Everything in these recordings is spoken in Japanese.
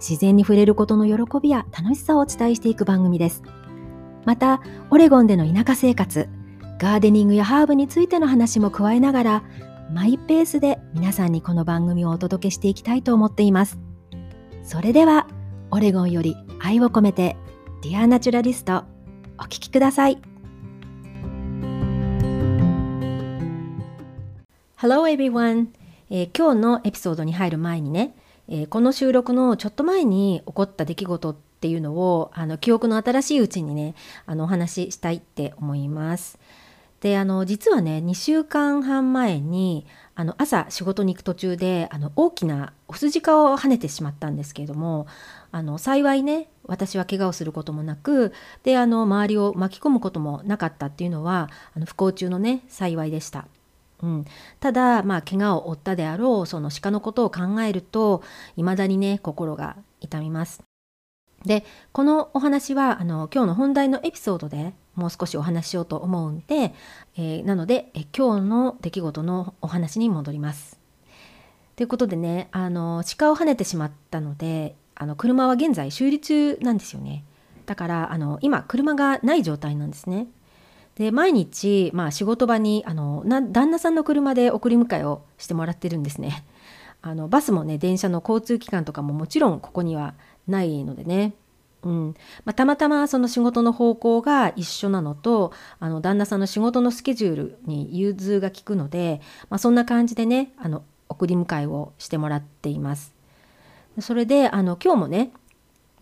自然に触れることの喜びや楽しさをお伝えしていく番組です。また、オレゴンでの田舎生活、ガーデニングやハーブについての話も加えながら、マイペースで皆さんにこの番組をお届けしていきたいと思っています。それでは、オレゴンより愛を込めて、 Dear Naturalist、お聴きください。Hello everyone! えー、今日のエピソードに入る前にね、えー、この収録のちょっと前に起こった出来事っていうのをあの記憶の新しいうちにねあのお話ししたいって思います。であの実はね2週間半前にあの朝仕事に行く途中であの大きなオスジカを跳ねてしまったんですけれどもあの幸いね私は怪我をすることもなくであの周りを巻き込むこともなかったっていうのはあの不幸中のね幸いでした。うん、ただまあ怪我を負ったであろうその鹿のことを考えると未だにね心が痛みます。でこのお話はあの今日の本題のエピソードでもう少しお話ししようと思うんで、えー、なのでえ今日の出来事のお話に戻ります。ということでねあの鹿をはねてしまったのであの車は現在修理中なんですよね。だからあの今車がない状態なんですね。で毎日、まあ、仕事場にあの旦那さんの車で送り迎えをしてもらってるんですね。あのバスもね電車の交通機関とかももちろんここにはないのでね、うんまあ、たまたまその仕事の方向が一緒なのとあの旦那さんの仕事のスケジュールに融通が利くので、まあ、そんな感じでねあの送り迎えをしてもらっています。それであの今日もね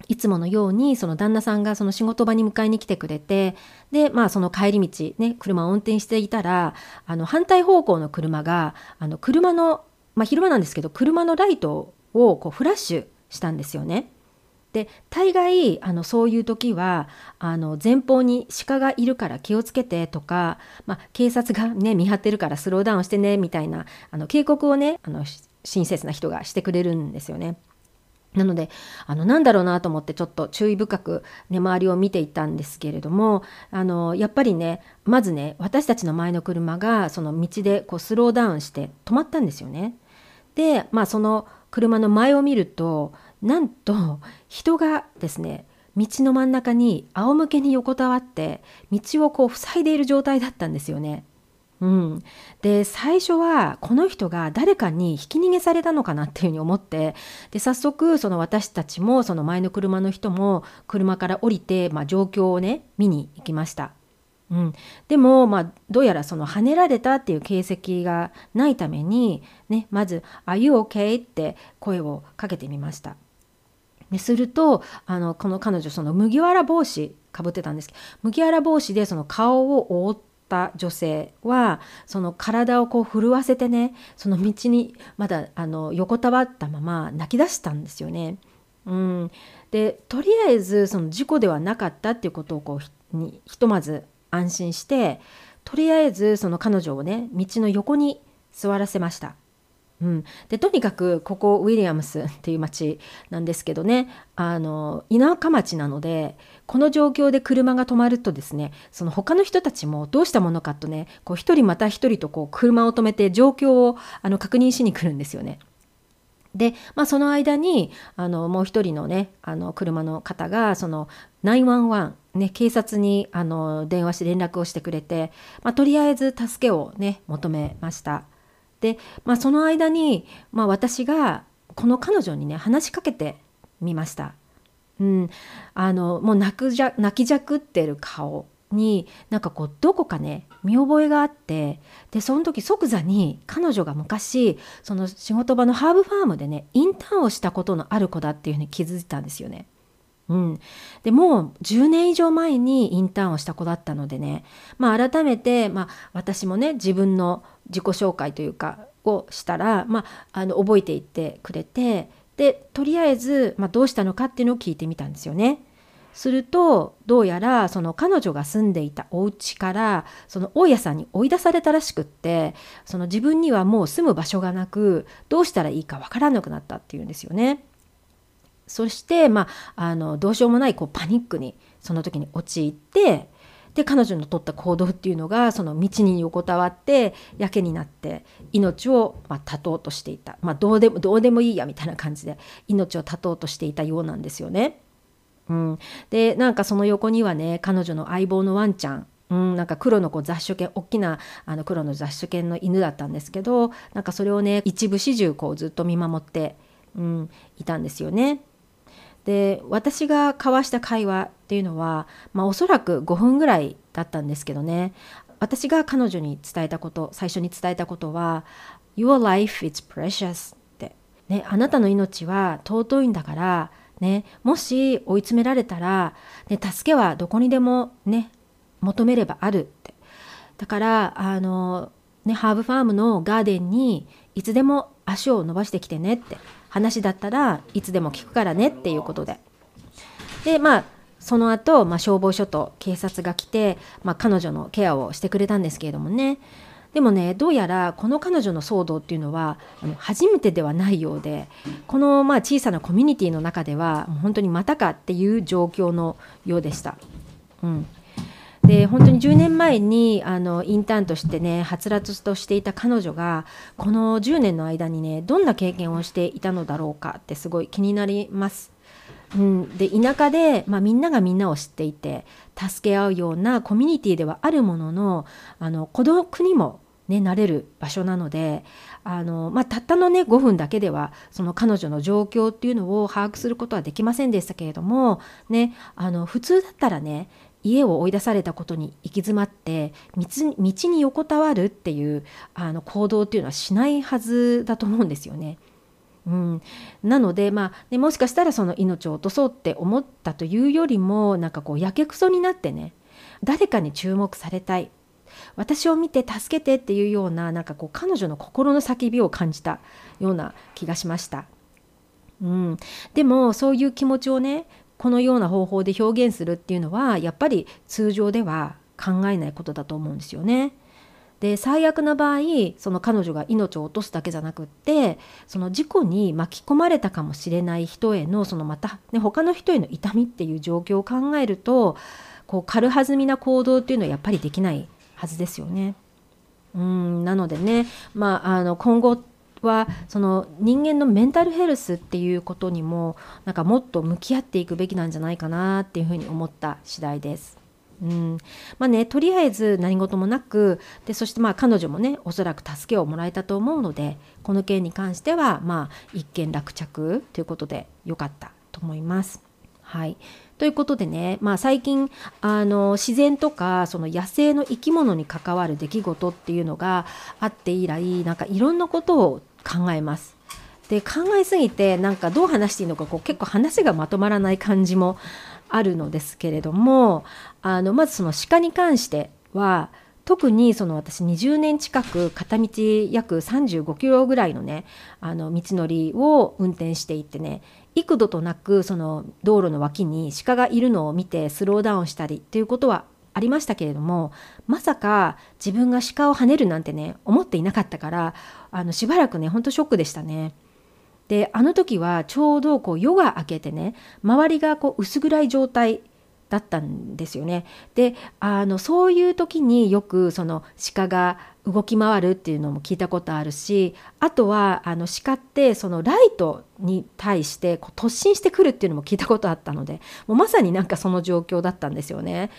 いつものようにその旦那さんがその仕事場に迎えに来てくれてでまあその帰り道ね車を運転していたらあの反対方向の車があの車のまあ昼間なんですけど車のライトをこうフラッシュしたんですよね。で大概あのそういう時はあの前方に鹿がいるから気をつけてとか、まあ、警察がね見張ってるからスローダウンしてねみたいなあの警告をねあの親切な人がしてくれるんですよね。なのであのなんだろうなと思ってちょっと注意深く、ね、周りを見ていたんですけれどもあのやっぱりねまずね私たちの前の車がその道でこうスローダウンして止まったんですよね。でまあその車の前を見るとなんと人がですね道の真ん中に仰向けに横たわって道をこう塞いでいる状態だったんですよね。うん、で最初はこの人が誰かにひき逃げされたのかなっていうふうに思ってで早速その私たちもその前の車の人も車から降りて、まあ、状況をね見に行きました。うん、でも、まあ、どうやらその跳ねられたっていう形跡がないために、ね、まず「Are you okay?」って声をかけてみました。でするとあのこの彼女その麦わら帽子かぶってたんですけど麦わら帽子でその顔を覆ってった女性はその体をこう震わせてねその道にまだあの横たわったまま泣き出したんですよね。うん、でとりあえずその事故ではなかったっていうことをこうにひとまず安心してとりあえずその彼女をね道の横に座らせました。うん、でとにかくここウィリアムスっていう町なんですけどねあの田舎町なのでこの状況で車が止まるとですねその他の人たちもどうしたものかとね一人また一人とこう車を止めて状況をあの確認しに来るんですよね。で、まあ、その間にあのもう一人のねあの車の方がその911、ね、警察にあの電話して連絡をしてくれて、まあ、とりあえず助けをね求めました。で、まあ、その間に、まあ、私がこの彼女にね話しかけてみました。うん、あのもう泣くじゃ泣きじゃくってる顔になんかこうどこかね見覚えがあってでその時即座に彼女が昔その仕事場のハーブファームでねインターンをしたことのある子だっていうふうに気づいたんですよね。うん、でもう10年以上前にインターンをした子だったのでね、まあ、改めて、まあ、私もね自分の自己紹介というかをしたら、まあ、あの覚えていってくれてでとりあえず、まあ、どうしたのかっていうのを聞いてみたんですよね。するとどうやらその彼女が住んでいたお家からその大家さんに追い出されたらしくってその自分にはもう住む場所がなくどうしたらいいかわからなくなったっていうんですよね。そして、まあ、あのどうしようもないこうパニックにその時に陥ってで彼女の取った行動っていうのがその道に横たわってやけになって命をま絶とうとしていた、まあ、どうでもどうでもいいやみたいな感じで命を絶とうとしていたようなんですよね。うん、でなんかその横にはね彼女の相棒のワンちゃんうん、なんか黒のこう雑種犬大きなあの黒の雑種犬の犬だったんですけどなんかそれをね一部始終こうずっと見守って、うん、いたんですよね。で私が交わした会話っていうのは、まあ、おそらく5分ぐらいだったんですけどね。私が彼女に伝えたこと最初に伝えたことは「Your life is precious」って、ね、あなたの命は尊いんだからね、もし追い詰められたら、ね、助けはどこにでもね求めればあるって。だからあの、ね、ハーブファームのガーデンにいつでも足を伸ばしてきてねって。話だったらいつでも聞くからねっていうことで。でまあその後、まあ消防署と警察が来て、まあ、彼女のケアをしてくれたんですけれどもね。でもねどうやらこの彼女の騒動っていうのは初めてではないようでこのまあ小さなコミュニティの中では本当にまたかっていう状況のようでした。うん。で本当に10年前にあのインターンとしてねはつらつとしていた彼女がこの10年の間にねどんな経験をしていたのだろうかってすごい気になります。うん、で田舎で、まあ、みんながみんなを知っていて助け合うようなコミュニティではあるもののあの孤独にも、ね、なれる場所なのであの、まあ、たったのね5分だけではその彼女の状況っていうのを把握することはできませんでしたけれども、ね、あの普通だったらね家を追い出されたことに行き詰まって道に横たわるっていうあの行動っていうのはしないはずだと思うんですよね。うん、なので、まあね、もしかしたらその命を落とそうって思ったというよりもなんかこうやけくそになってね誰かに注目されたい私を見て助けてっていうようななんかこう彼女の心の叫びを感じたような気がしました。うん、でもそういう気持ちをねこのような方法で表現するっていうのはやっぱり通常では考えないことだと思うんですよね。で最悪な場合その彼女が命を落とすだけじゃなくってその事故に巻き込まれたかもしれない人へのそのまた、ね、他の人への痛みっていう状況を考えるとこう軽はずみな行動っていうのはやっぱりできないはずですよね。うんなのでね、まあ、あの今後はその人間のメンタルヘルスっていうことにもなんかもっと向き合っていくべきなんじゃないかなっていうふうに思った次第です。うんまあね、とりあえず何事もなくでそしてまあ彼女もねおそらく助けをもらえたと思うのでこの件に関してはまあ一件落着ということでよかったと思います。はい、ということでね、まあ、最近あの自然とかその野生の生き物に関わる出来事っていうのがあって以来なんかいろんなことを考えます。で考えすぎてなんかどう話していいのかこう結構話がまとまらない感じもあるのですけれどもあのまずその鹿に関しては特にその私20年近く片道約35キロぐらいのねあの道のりを運転していってね幾度となくその道路の脇に鹿がいるのを見てスローダウンしたりっていうことはありましたけれどもまさか自分が鹿を跳ねるなんてね思っていなかったからあのしばらくねほんとショックでしたね。であの時はちょうどこう夜が明けてね周りがこう薄暗い状態だったんですよね。であのそういう時によくその鹿が動き回るっていうのも聞いたことあるしあとはあの鹿ってそのライトに対してこう突進してくるっていうのも聞いたことあったのでもうまさになんかその状況だったんですよね。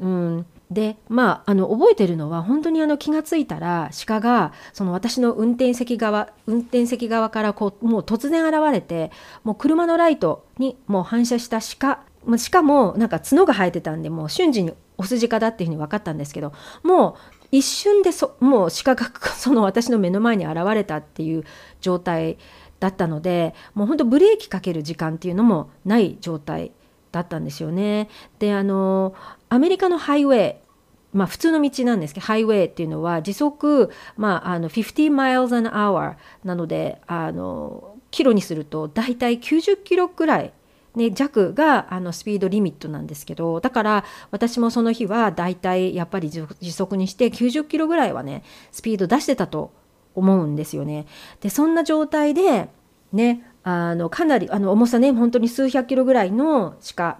うん、でまああの覚えてるのは本当にあの気が付いたら鹿がその私の運転席側運転席側からこうもう突然現れてもう車のライトにもう反射した鹿しかもなんか角が生えてたんでもう瞬時にオスジカだっていうふうに分かったんですけどもう一瞬でそもう鹿が その私の目の前に現れたっていう状態だったのでもうほんとブレーキかける時間っていうのもない状態だったんですよね。であのアメリカのハイウェイまあ、普通の道なんですけどハイウェイっていうのは時速、まあ、あの50 miles an hour なのであのキロにすると大体90キロくらいね、弱があのスピードリミットなんですけどだから私もその日はだいたいやっぱり時速にして90キロぐらいはねスピード出してたと思うんですよね。でそんな状態でねあのかなりあの重さね本当に数百キロぐらいの鹿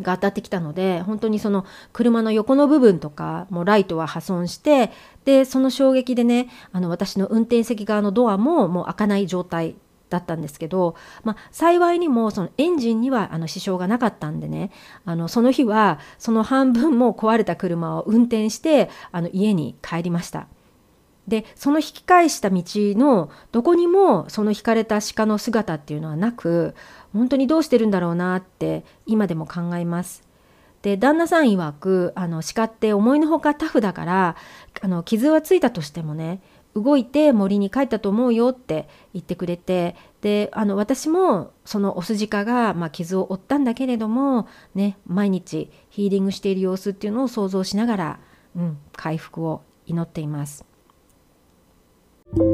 が当たってきたので本当にその車の横の部分とかもライトは破損してでその衝撃でねあの私の運転席側のドアももう開かない状態だったんですけど、まあ、幸いにもそのエンジンにはあの支障がなかったんでねあのその日はその半分も壊れた車を運転してあの家に帰りました。でその引き返した道のどこにもその引かれた鹿の姿っていうのはなく本当にどうしてるんだろうなって今でも考えます。で旦那さん曰くあの鹿って思いのほかタフだからあの傷はついたとしてもね動いて森に帰ったと思うよって言ってくれてであの私もそのオスジカが、まあ、傷を負ったんだけれども、ね、毎日ヒーリングしている様子っていうのを想像しながら、うん、回復を祈っています。今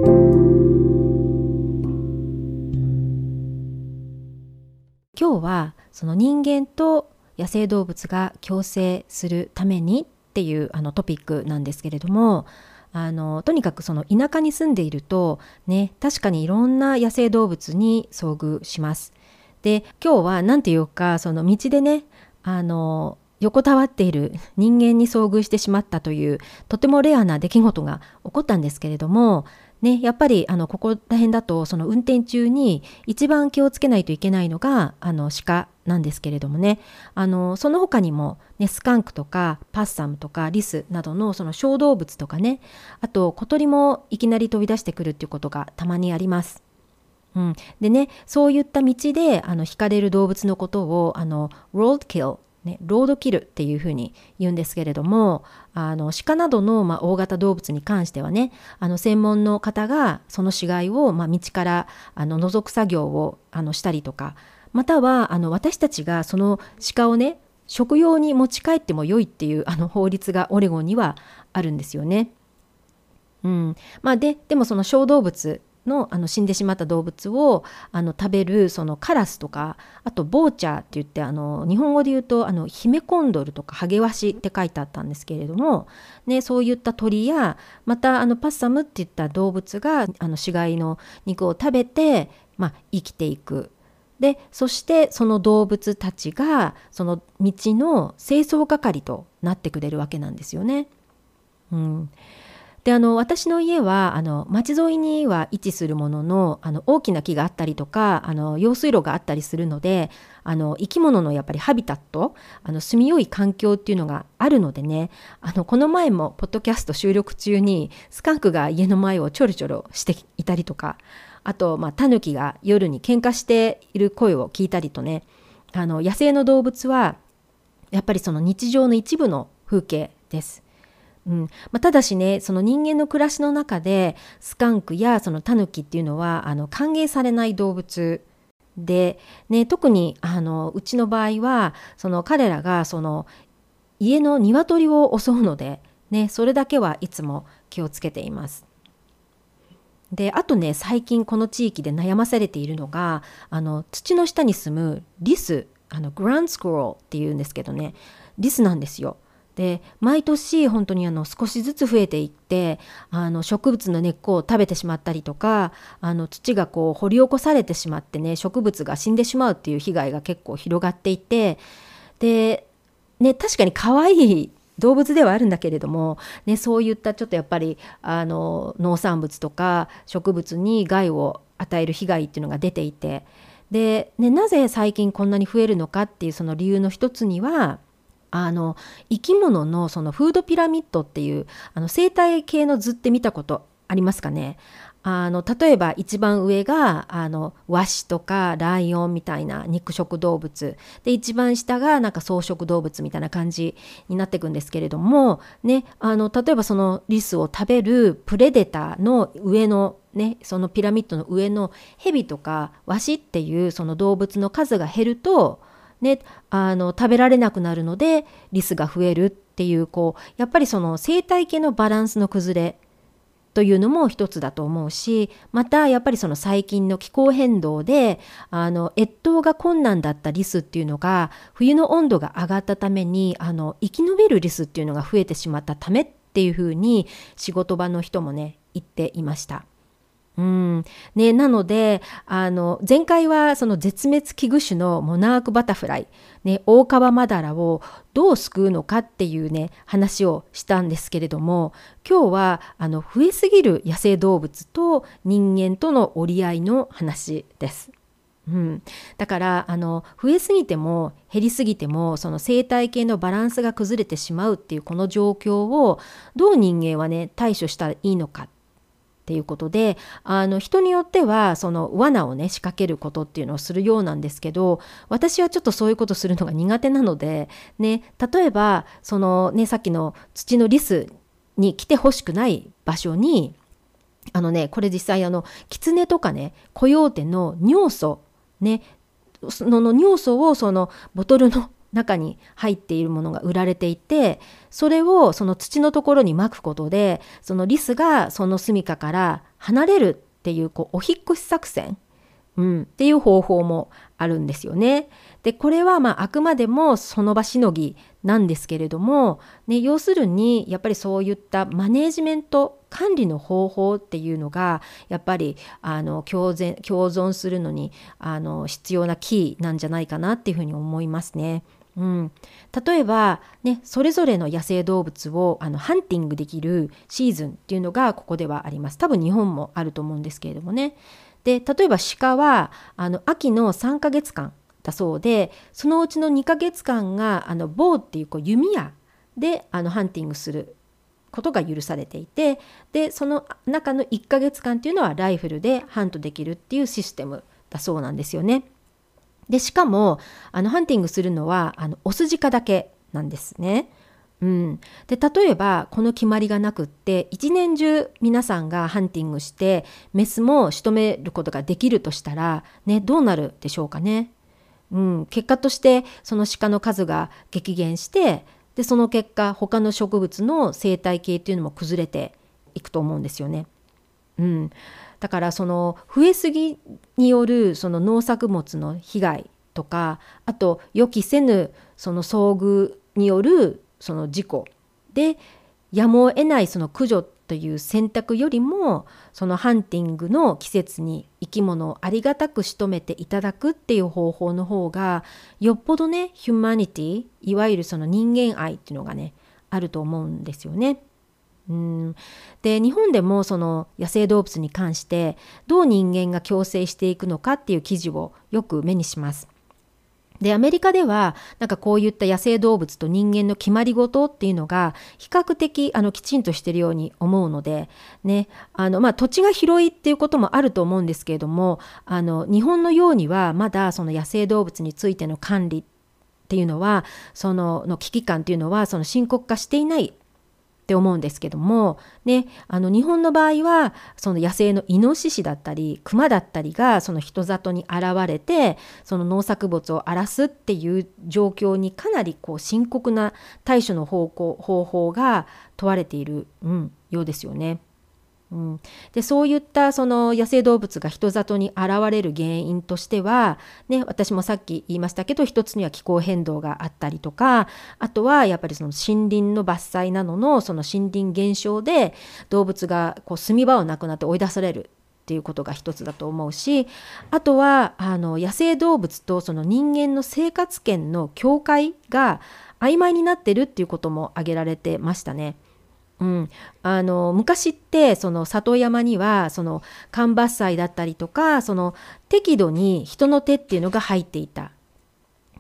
日はその人間と野生動物が共生するためにっていうあのトピックなんですけれどもあのとにかくその田舎に住んでいるとね確かにいろんな野生動物に遭遇します。で今日は何て言うかその道でねあの横たわっている人間に遭遇してしまったというとてもレアな出来事が起こったんですけれどもね、やっぱりあのここら辺だとその運転中に一番気をつけないといけないのがあの鹿なんですけれどもね。あのその他にも、ね、スカンクとかパッサムとかリスなどのその小動物とかね。あと小鳥もいきなり飛び出してくるっていうことがたまにあります。うん、でねそういった道であの惹かれる動物のことをあのロードキルね、ロードキルっていうふうに言うんですけれどもあの鹿などの、まあ、大型動物に関してはねあの専門の方がその死骸を、まあ、道からあの除く作業をあのしたりとかまたはあの私たちがその鹿をね食用に持ち帰っても良いっていうあの法律がオレゴンにはあるんですよね。うんまあ、ででもその小動物のあの死んでしまった動物をあの食べるそのカラスとかあとボーチャーって言ってあの日本語で言うとあのヒメコンドルとかハゲワシって書いてあったんですけれども、ね、そういった鳥やまたあのパッサムっていった動物があの死骸の肉を食べて、まあ、生きていく。でそしてその動物たちがその道の清掃係となってくれるわけなんですよね。うん、であの私の家はあの町沿いには位置するもののあの大きな木があったりとかあの用水路があったりするのであの生き物のやっぱりハビタットあの住みよい環境っていうのがあるのでねあのこの前もポッドキャスト収録中にスカンクが家の前をちょろちょろしていたりとかあと、まあ、タヌキが夜に喧嘩している声を聞いたりとねあの野生の動物はやっぱりその日常の一部の風景です。うんまあ、ただしねその人間の暮らしの中でスカンクやそのタヌキっていうのはあの歓迎されない動物で、ね、特にあのうちの場合はその彼らがその家の鶏を襲うので、ね、それだけはいつも気をつけています。であとね最近この地域で悩まされているのがあの土の下に住むリスあのグランスクローっていうんですけどねリスなんですよ。で毎年本当にあの少しずつ増えていってあの植物の根っこを食べてしまったりとかあの土がこう掘り起こされてしまってね植物が死んでしまうっていう被害が結構広がっていてで、ね、確かに可愛い動物ではあるんだけれども、ね、そういったちょっとやっぱりあの農産物とか植物に害を与える被害っていうのが出ていてで、ね、なぜ最近こんなに増えるのかっていうその理由の一つにはあの生き物のそのフードピラミッドっていうあの生態系の図って見たことありますかね？あの例えば一番上があのワシとかライオンみたいな肉食動物。で一番下がなんか草食動物みたいな感じになっていくんですけれども、ね、あの例えばそのリスを食べるプレデターの上のね、そのピラミッドの上のヘビとかワシっていうその動物の数が減るとね、あの食べられなくなるのでリスが増えるっていうこうやっぱりその生態系のバランスの崩れというのも一つだと思うしまたやっぱりその最近の気候変動であの越冬が困難だったリスっていうのが冬の温度が上がったためにあの生き延びるリスっていうのが増えてしまったためっていうふうに仕事場の人もね言っていました。うんね、なのであの前回はその絶滅危惧種のモナークバタフライ、ね、オオカバマダラをどう救うのかっていうね話をしたんですけれども今日はあの増えすぎる野生動物と人間との折り合いの話です。うん、だからあの増えすぎても減りすぎてもその生態系のバランスが崩れてしまうっていうこの状況をどう人間はね対処したらいいのかっていうことであの人によってはその罠をね仕掛けることっていうのをするようなんですけど私はちょっとそういうことするのが苦手なので、ね、例えばその、ね、さっきの土のリスに来てほしくない場所にあのねこれ実際あのキツネとかねコヨーテの尿素ねその尿素をそのボトルの中に入っているものが売られていてそれをその土のところにまくことでそのリスがその住処から離れるっていうこうお引越し作戦、うん、っていう方法もあるんですよね。でこれはまああくまでもその場しのぎなんですけれども、ね、要するにやっぱりそういったマネージメント管理の方法っていうのがやっぱりあの共存共存するのにあの必要なキーなんじゃないかなっていうふうに思いますね。うん、例えば、ね、それぞれの野生動物をあのハンティングできるシーズンっていうのがここではあります。多分日本もあると思うんですけれどもね。で例えば鹿はあの秋の3ヶ月間だそうでそのうちの2ヶ月間があのボウっていうこう弓矢であのハンティングすることが許されていてでその中の1ヶ月間っていうのはライフルでハントできるっていうシステムだそうなんですよね。でしかもあのハンティングするのはあのオスジカだけなんですね。うん、で例えばこの決まりがなくって一年中皆さんがハンティングしてメスも仕留めることができるとしたら、ね、どうなるでしょうかね。うん、結果としてその鹿の数が激減してでその結果他の植物の生態系っていうのも崩れていくと思うんですよね。うん、だからその増えすぎによるその農作物の被害とかあと予期せぬその遭遇によるその事故でやむを得ないその駆除という選択よりもそのハンティングの季節に生き物をありがたく仕留めていただくっていう方法の方がよっぽどねヒューマニティいわゆるその人間愛っていうのがねあると思うんですよね。うんで日本でもその野生動物に関してどう人間が共生していくのかっていう記事をよく目にします。でアメリカではなんかこういった野生動物と人間の決まり事っていうのが比較的あのきちんとしてるように思うので、ねあのまあ、土地が広いっていうこともあると思うんですけれどもあの日本のようにはまだその野生動物についての管理っていうのはそのの危機感っていうのはその深刻化していないって思うんですけども、ね、あの日本の場合はその野生のイノシシだったりクマだったりがその人里に現れてその農作物を荒らすっていう状況にかなりこう深刻な対処の方向方法が問われている、うん、ようですよね。うん、でそういったその野生動物が人里に現れる原因としては、ね、私もさっき言いましたけど一つには気候変動があったりとかあとはやっぱりその森林の伐採などのその森林減少で動物がこう住み場をなくなって追い出されるっていうことが一つだと思うしあとはあの野生動物とその人間の生活圏の境界が曖昧になってるっていうことも挙げられてましたね。うん、あの昔ってその里山にはその間伐採だったりとかその適度に人の手っていうのが入っていた。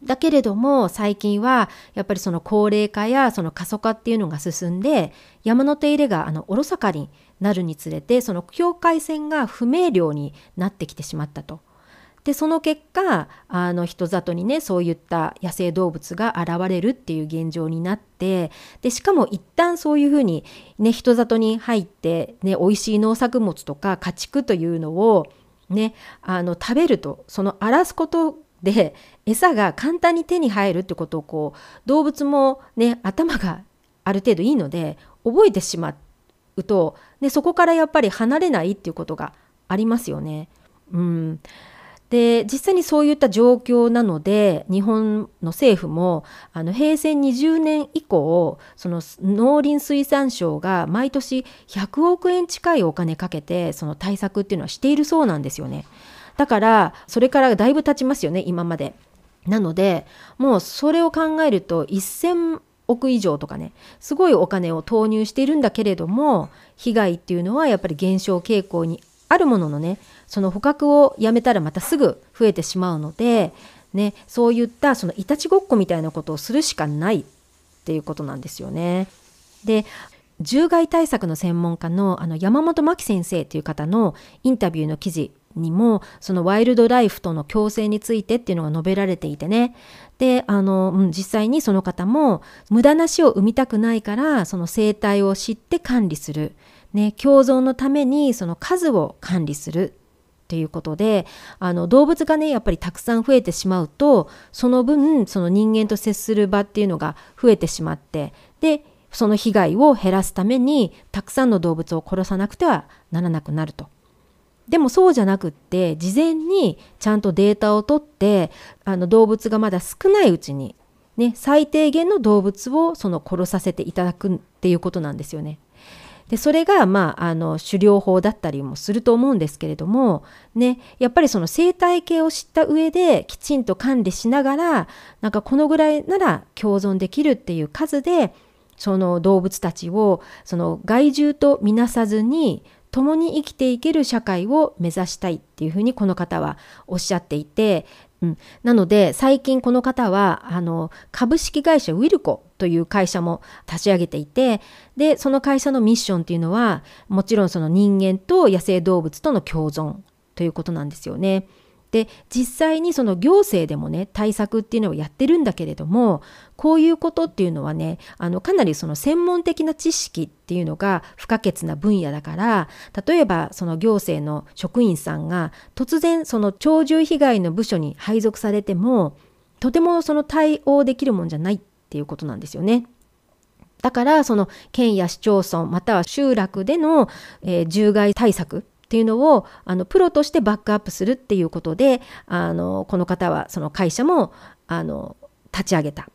だけれども最近はやっぱりその高齢化やその過疎化っていうのが進んで山の手入れがあのおろそかになるにつれてその境界線が不明瞭になってきてしまったと。でその結果あの人里にねそういった野生動物が現れるっていう現状になってでしかも一旦そういうふうに、ね、人里に入って、ね、美味しい農作物とか家畜というのを、ね、あの食べるとその荒らすことで餌が簡単に手に入るってことをこう動物もね頭がある程度いいので覚えてしまうとでそこからやっぱり離れないっていうことがありますよね。うん、で実際にそういった状況なので日本の政府もあの平成20年以降その農林水産省が毎年100億円近いお金かけてその対策っていうのはしているそうなんですよね。だからそれからだいぶ経ちますよね今まで。なのでもうそれを考えると1000億以上とかねすごいお金を投入しているんだけれども被害っていうのはやっぱり減少傾向にあるもののねその捕獲をやめたらまたすぐ増えてしまうので、ね、そういったそのいたちごっこみたいなことをするしかないっていうことなんですよね。で獣害対策の専門家のあの山本真紀先生という方のインタビューの記事にもそのワイルドライフとの共生についてっていうのが述べられていてね。であの、うん、実際にその方も無駄な死を生みたくないからその生態を知って管理する。ね、共存のためにその数を管理する。っていうことであの動物がねやっぱりたくさん増えてしまうとその分その人間と接する場っていうのが増えてしまってでその被害を減らすためにたくさんの動物を殺さなくてはならなくなると。でもそうじゃなくって事前にちゃんとデータを取ってあの動物がまだ少ないうちに、ね、最低限の動物をその殺させていただくっていうことなんですよね。でそれが、まあ、あの狩猟法だったりもすると思うんですけれども、ね、やっぱりその生態系を知った上できちんと管理しながらなんかこのぐらいなら共存できるっていう数でその動物たちをその害獣とみなさずに共に生きていける社会を目指したいっていうふうにこの方はおっしゃっていてうん、なので最近この方はあの株式会社ウィルコという会社も立ち上げていてでその会社のミッションっていうのはもちろんその人間と野生動物との共存ということなんですよね。で実際にその行政でもね対策っていうのをやってるんだけれどもこういうことっていうのはねあのかなりその専門的な知識っていうのが不可欠な分野だから例えばその行政の職員さんが突然その鳥獣被害の部署に配属されてもとてもその対応できるもんじゃないっていうことなんですよね。だからその県や市町村または集落での、えー、獣害対策っていうのをあのプロとしてバックアップするっていうことであのこの方はその会社もあの立ち上げた。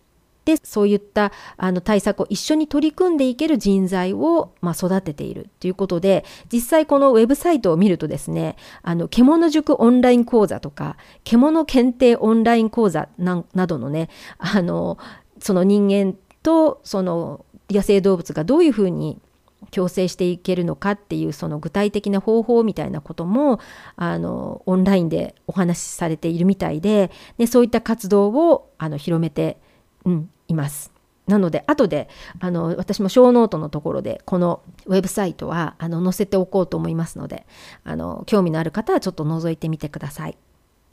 でそういったあの対策を一緒に取り組んでいける人材を、まあ、育てているということで実際このウェブサイトを見るとですねあの獣塾オンライン講座とか獣検定オンライン講座などのねあのその人間とその野生動物がどういうふうに共生していけるのかっていうその具体的な方法みたいなこともあのオンラインでお話しされているみたいででそういった活動をあの広めて、うん、います。なので後であの私もショーノートのところでこのウェブサイトはあの載せておこうと思いますのであの興味のある方はちょっと覗いてみてください。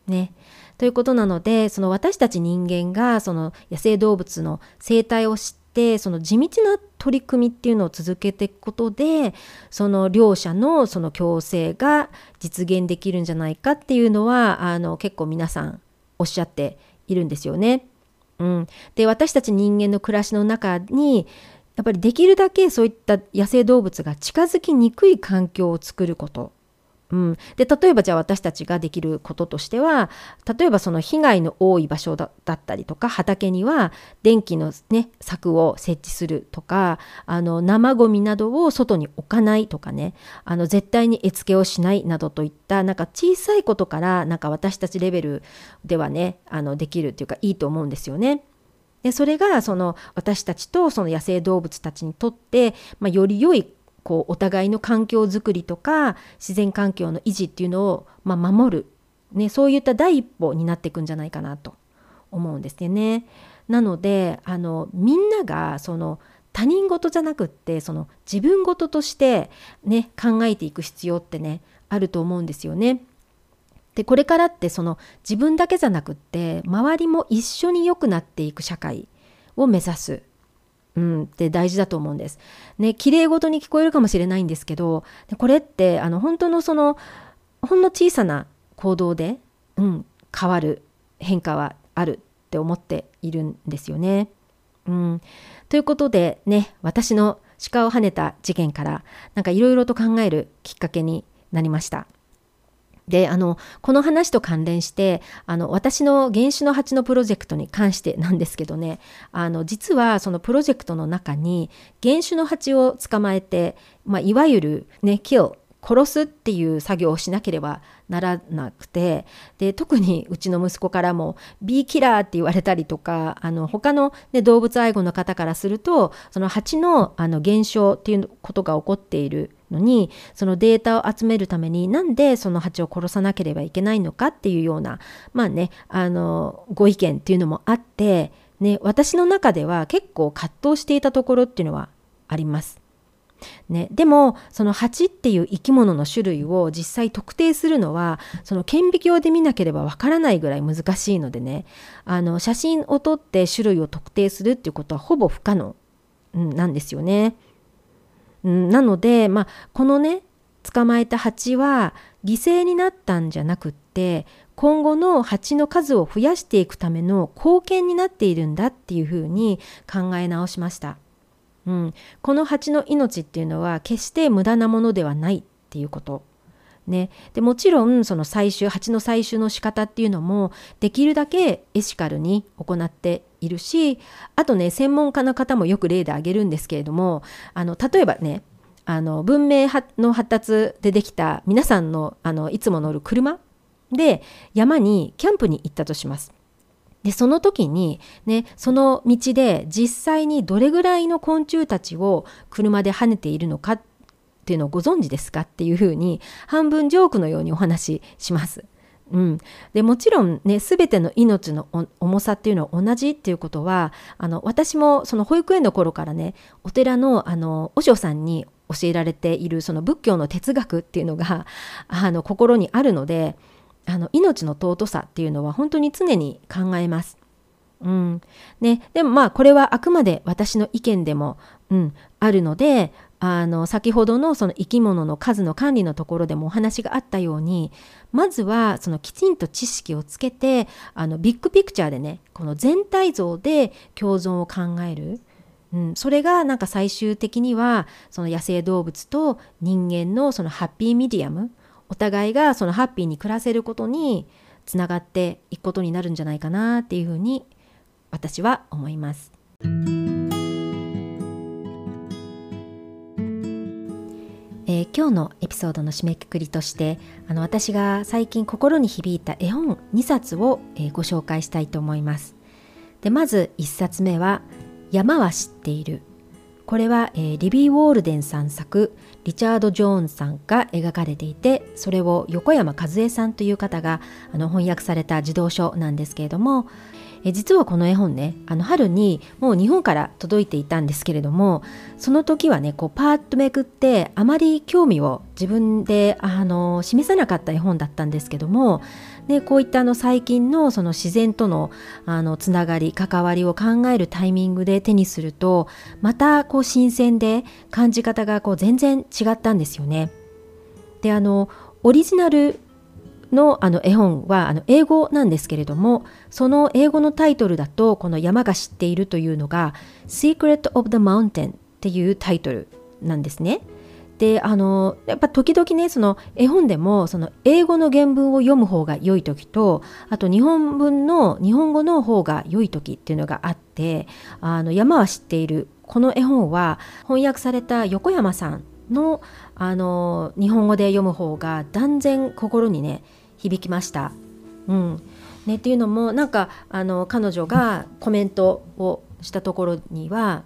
ね、ということなのでその私たち人間がその野生動物の生態を知ってその地道な取り組みっていうのを続けていくことでその両者のその共生が実現できるんじゃないかっていうのはあの結構皆さんおっしゃっているんですよね。うん、で私たち人間の暮らしの中にやっぱりできるだけそういった野生動物が近づきにくい環境を作ること。うん、で例えばじゃあ私たちができることとしては例えばその被害の多い場所だったりとか畑には電気の、ね、柵を設置するとかあの生ごみなどを外に置かないとかねあの絶対に絵付けをしないなどといったなんか小さいことからなんか私たちレベルではねあのできるっていうかいいと思うんですよね。でそれがその私たちとその野生動物たちにとって、まあ、より良いこうお互いの環境づくりとか自然環境の維持っていうのを、まあ、守る、ね、そういった第一歩になっていくんじゃないかなと思うんですよね。なのであのみんながその他人事じゃなくってその自分事としてね考えていく必要ってねあると思うんですよね。でこれからってその自分だけじゃなくって周りも一緒に良くなっていく社会を目指すうん、って大事だと思うんです。ね、綺麗事に聞こえるかもしれないんですけどこれってあの本当のそのほんの小さな行動で、うん、変わる変化はあるって思っているんですよね。うん、ということでね私の鹿を跳ねた事件からなんかいろいろと考えるきっかけになりました。であのこの話と関連してあの私の原種の蜂のプロジェクトに関してなんですけどねあの実はそのプロジェクトの中に原種の蜂を捕まえて、まあ、いわゆるねキル殺すっていう作業をしなければならなくてで特にうちの息子からも「ビーキラー」って言われたりとかあの他の、ね、動物愛護の方からするとその蜂のあの減少っていうことが起こっているのにそのデータを集めるためになんでその蜂を殺さなければいけないのかっていうようなまあねあのご意見っていうのもあって、ね、私の中では結構葛藤していたところっていうのはあります。ね、でもその蜂っていう生き物の種類を実際特定するのはその顕微鏡で見なければわからないぐらい難しいのでねあの写真を撮って種類を特定するっていうことはほぼ不可能、なんですよね。うん、なので、まあ、このね捕まえた蜂は犠牲になったんじゃなくって今後の蜂の数を増やしていくための貢献になっているんだっていうふうに考え直しました。うん、この蜂の命っていうのは決して無駄なものではないっていうこと。ね、でもちろんその採集蜂の採集の仕方っていうのもできるだけエシカルに行っているしあとね専門家の方もよく例で挙げるんですけれどもあの例えばねあの文明の発達でできた皆さんのあのいつも乗る車で山にキャンプに行ったとします。でその時にねその道で実際にどれぐらいの昆虫たちを車で跳ねているのかっていうのをご存知ですかっていうふうに半分ジョークのようにお話しします。うん、でもちろんね全ての命の重さっていうのは同じっていうことはあの私もその保育園の頃からねお寺のあの和尚さんに教えられているその仏教の哲学っていうのが あの心にあるのであの命の尊さっていうのは本当に常に考えます。うん。ね、でもまあこれはあくまで私の意見でも、うん、あるのであの先ほどのその生き物の数の管理のところでもお話があったようにまずはそのきちんと知識をつけてあのビッグピクチャーでねこの全体像で共存を考える。うん、それがなんか最終的にはその野生動物と人間のそのハッピーミディアムお互いがそのハッピーに暮らせることにつながっていくことになるんじゃないかなっていうふうに私は思います。えー、今日のエピソードの締めくくりとしてあの私が最近心に響いた絵本2冊を、えー、ご紹介したいと思います。でまず1冊目は「山は知っている」これは、えー、リビー・ウォールデンさん作リチャード・ジョーンさんが描かれていてそれを横山和恵さんという方があの翻訳された児童書なんですけれども、え実はこの絵本ねあの春にもう日本から届いていたんですけれどもその時はねこうパーッとめくってあまり興味を自分であの示さなかった絵本だったんですけどもでこういったあの最近のその自然とのあのつながり関わりを考えるタイミングで手にするとまたこう新鮮で感じ方がこう全然違ったんですよね。であのオリジナルのあの絵本はあの英語なんですけれどもその英語のタイトルだとこの山が知っているというのが Secret of the Mountain っていうタイトルなんですね。であのやっぱ時々ねその絵本でもその英語の原文を読む方が良い時とあと日本文の日本語の方が良い時っていうのがあってあの山は知っているこの絵本は翻訳された横山さんのあの日本語で読む方が断然心にね響きました。うん。ね、っていうのもなんかあの彼女がコメントをしたところには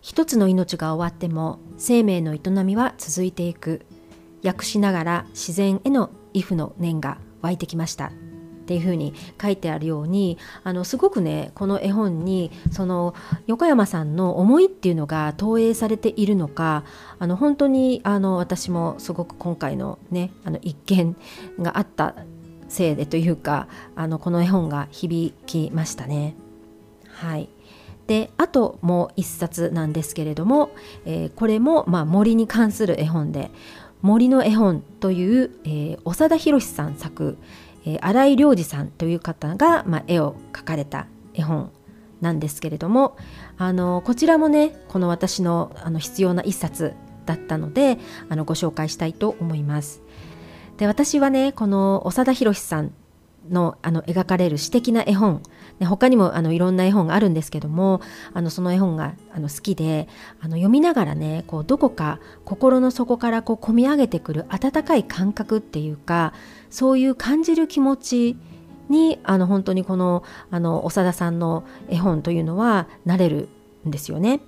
一つの命が終わっても生命の営みは続いていく。訳しながら自然への畏怖の念が湧いてきました。っていうふうに書いてあるようにあのすごくねこの絵本にその横山さんの思いっていうのが投影されているのかあの本当にあの私もすごく今回のねあの一見があったせいでというかあのこの絵本が響きましたね。はいであともう一冊なんですけれども、えー、これも、まあ、森に関する絵本で「森の絵本」という、えー、長田博さん作、えー、新井良二さんという方が、まあ、絵を描かれた絵本なんですけれどもあのこちらもねこの私のあの必要な一冊だったのであのご紹介したいと思います。で私はねこの長田博さんのあの描かれる詩的な絵本、ね、他にもあのいろんな絵本があるんですけどもあのその絵本があの好きであの読みながらねこうどこか心の底からこう込み上げてくる温かい感覚っていうかそういう感じる気持ちにあの本当にこのあの長田さんの絵本というのはなれるんですよね。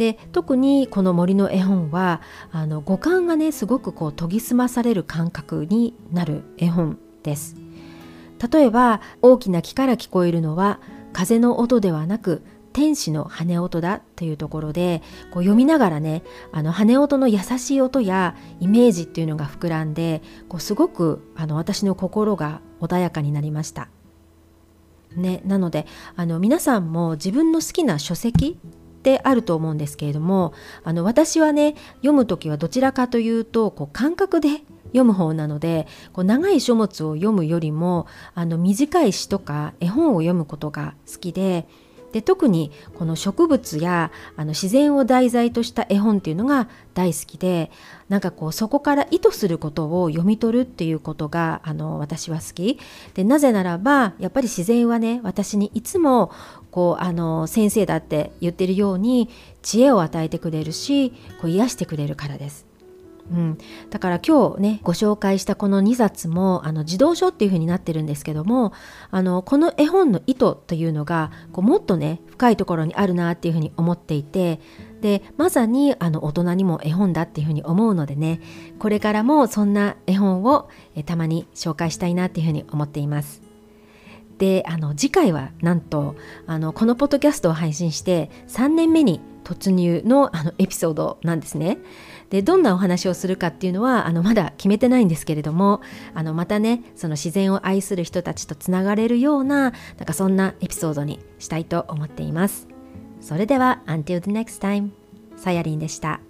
で特にこの森の絵本はあの五感がねすごくこう研ぎ澄まされる感覚になる絵本です。例えば大きな木から聞こえるのは風の音ではなく天使の羽音だというところでこう読みながらねあの羽音の優しい音やイメージっていうのが膨らんでこうすごくあの私の心が穏やかになりました。ね、なのであの皆さんも自分の好きな書籍ってあると思うんですけれどもあの私はね読む時はどちらかというとこう感覚で読む方なのでこう長い書物を読むよりもあの短い詩とか絵本を読むことが好きでで特にこの植物やあの自然を題材とした絵本っていうのが大好きでなんかこうそこから意図することを読み取るっていうことがあの私は好き。でなぜならばやっぱり自然はね私にいつもこうあの先生だって言ってるように知恵を与えてくれるしこう癒してくれるからです。うん、だから今日ねご紹介したこの2冊もあの児童書っていう風になってるんですけどもあのこの絵本の意図というのがこうもっとね深いところにあるなっていう風に思っていてでまさにあの大人にも絵本だっていう風に思うのでねこれからもそんな絵本をえたまに紹介したいなっていう風に思っています。であの次回はなんとあのこのポッドキャストを配信して3年目に突入のあのエピソードなんですね。でどんなお話をするかっていうのはあのまだ決めてないんですけれどもあのまたねその自然を愛する人たちとつながれるようななんかそんなエピソードにしたいと思っています。それでは Until the next time さやりんでした。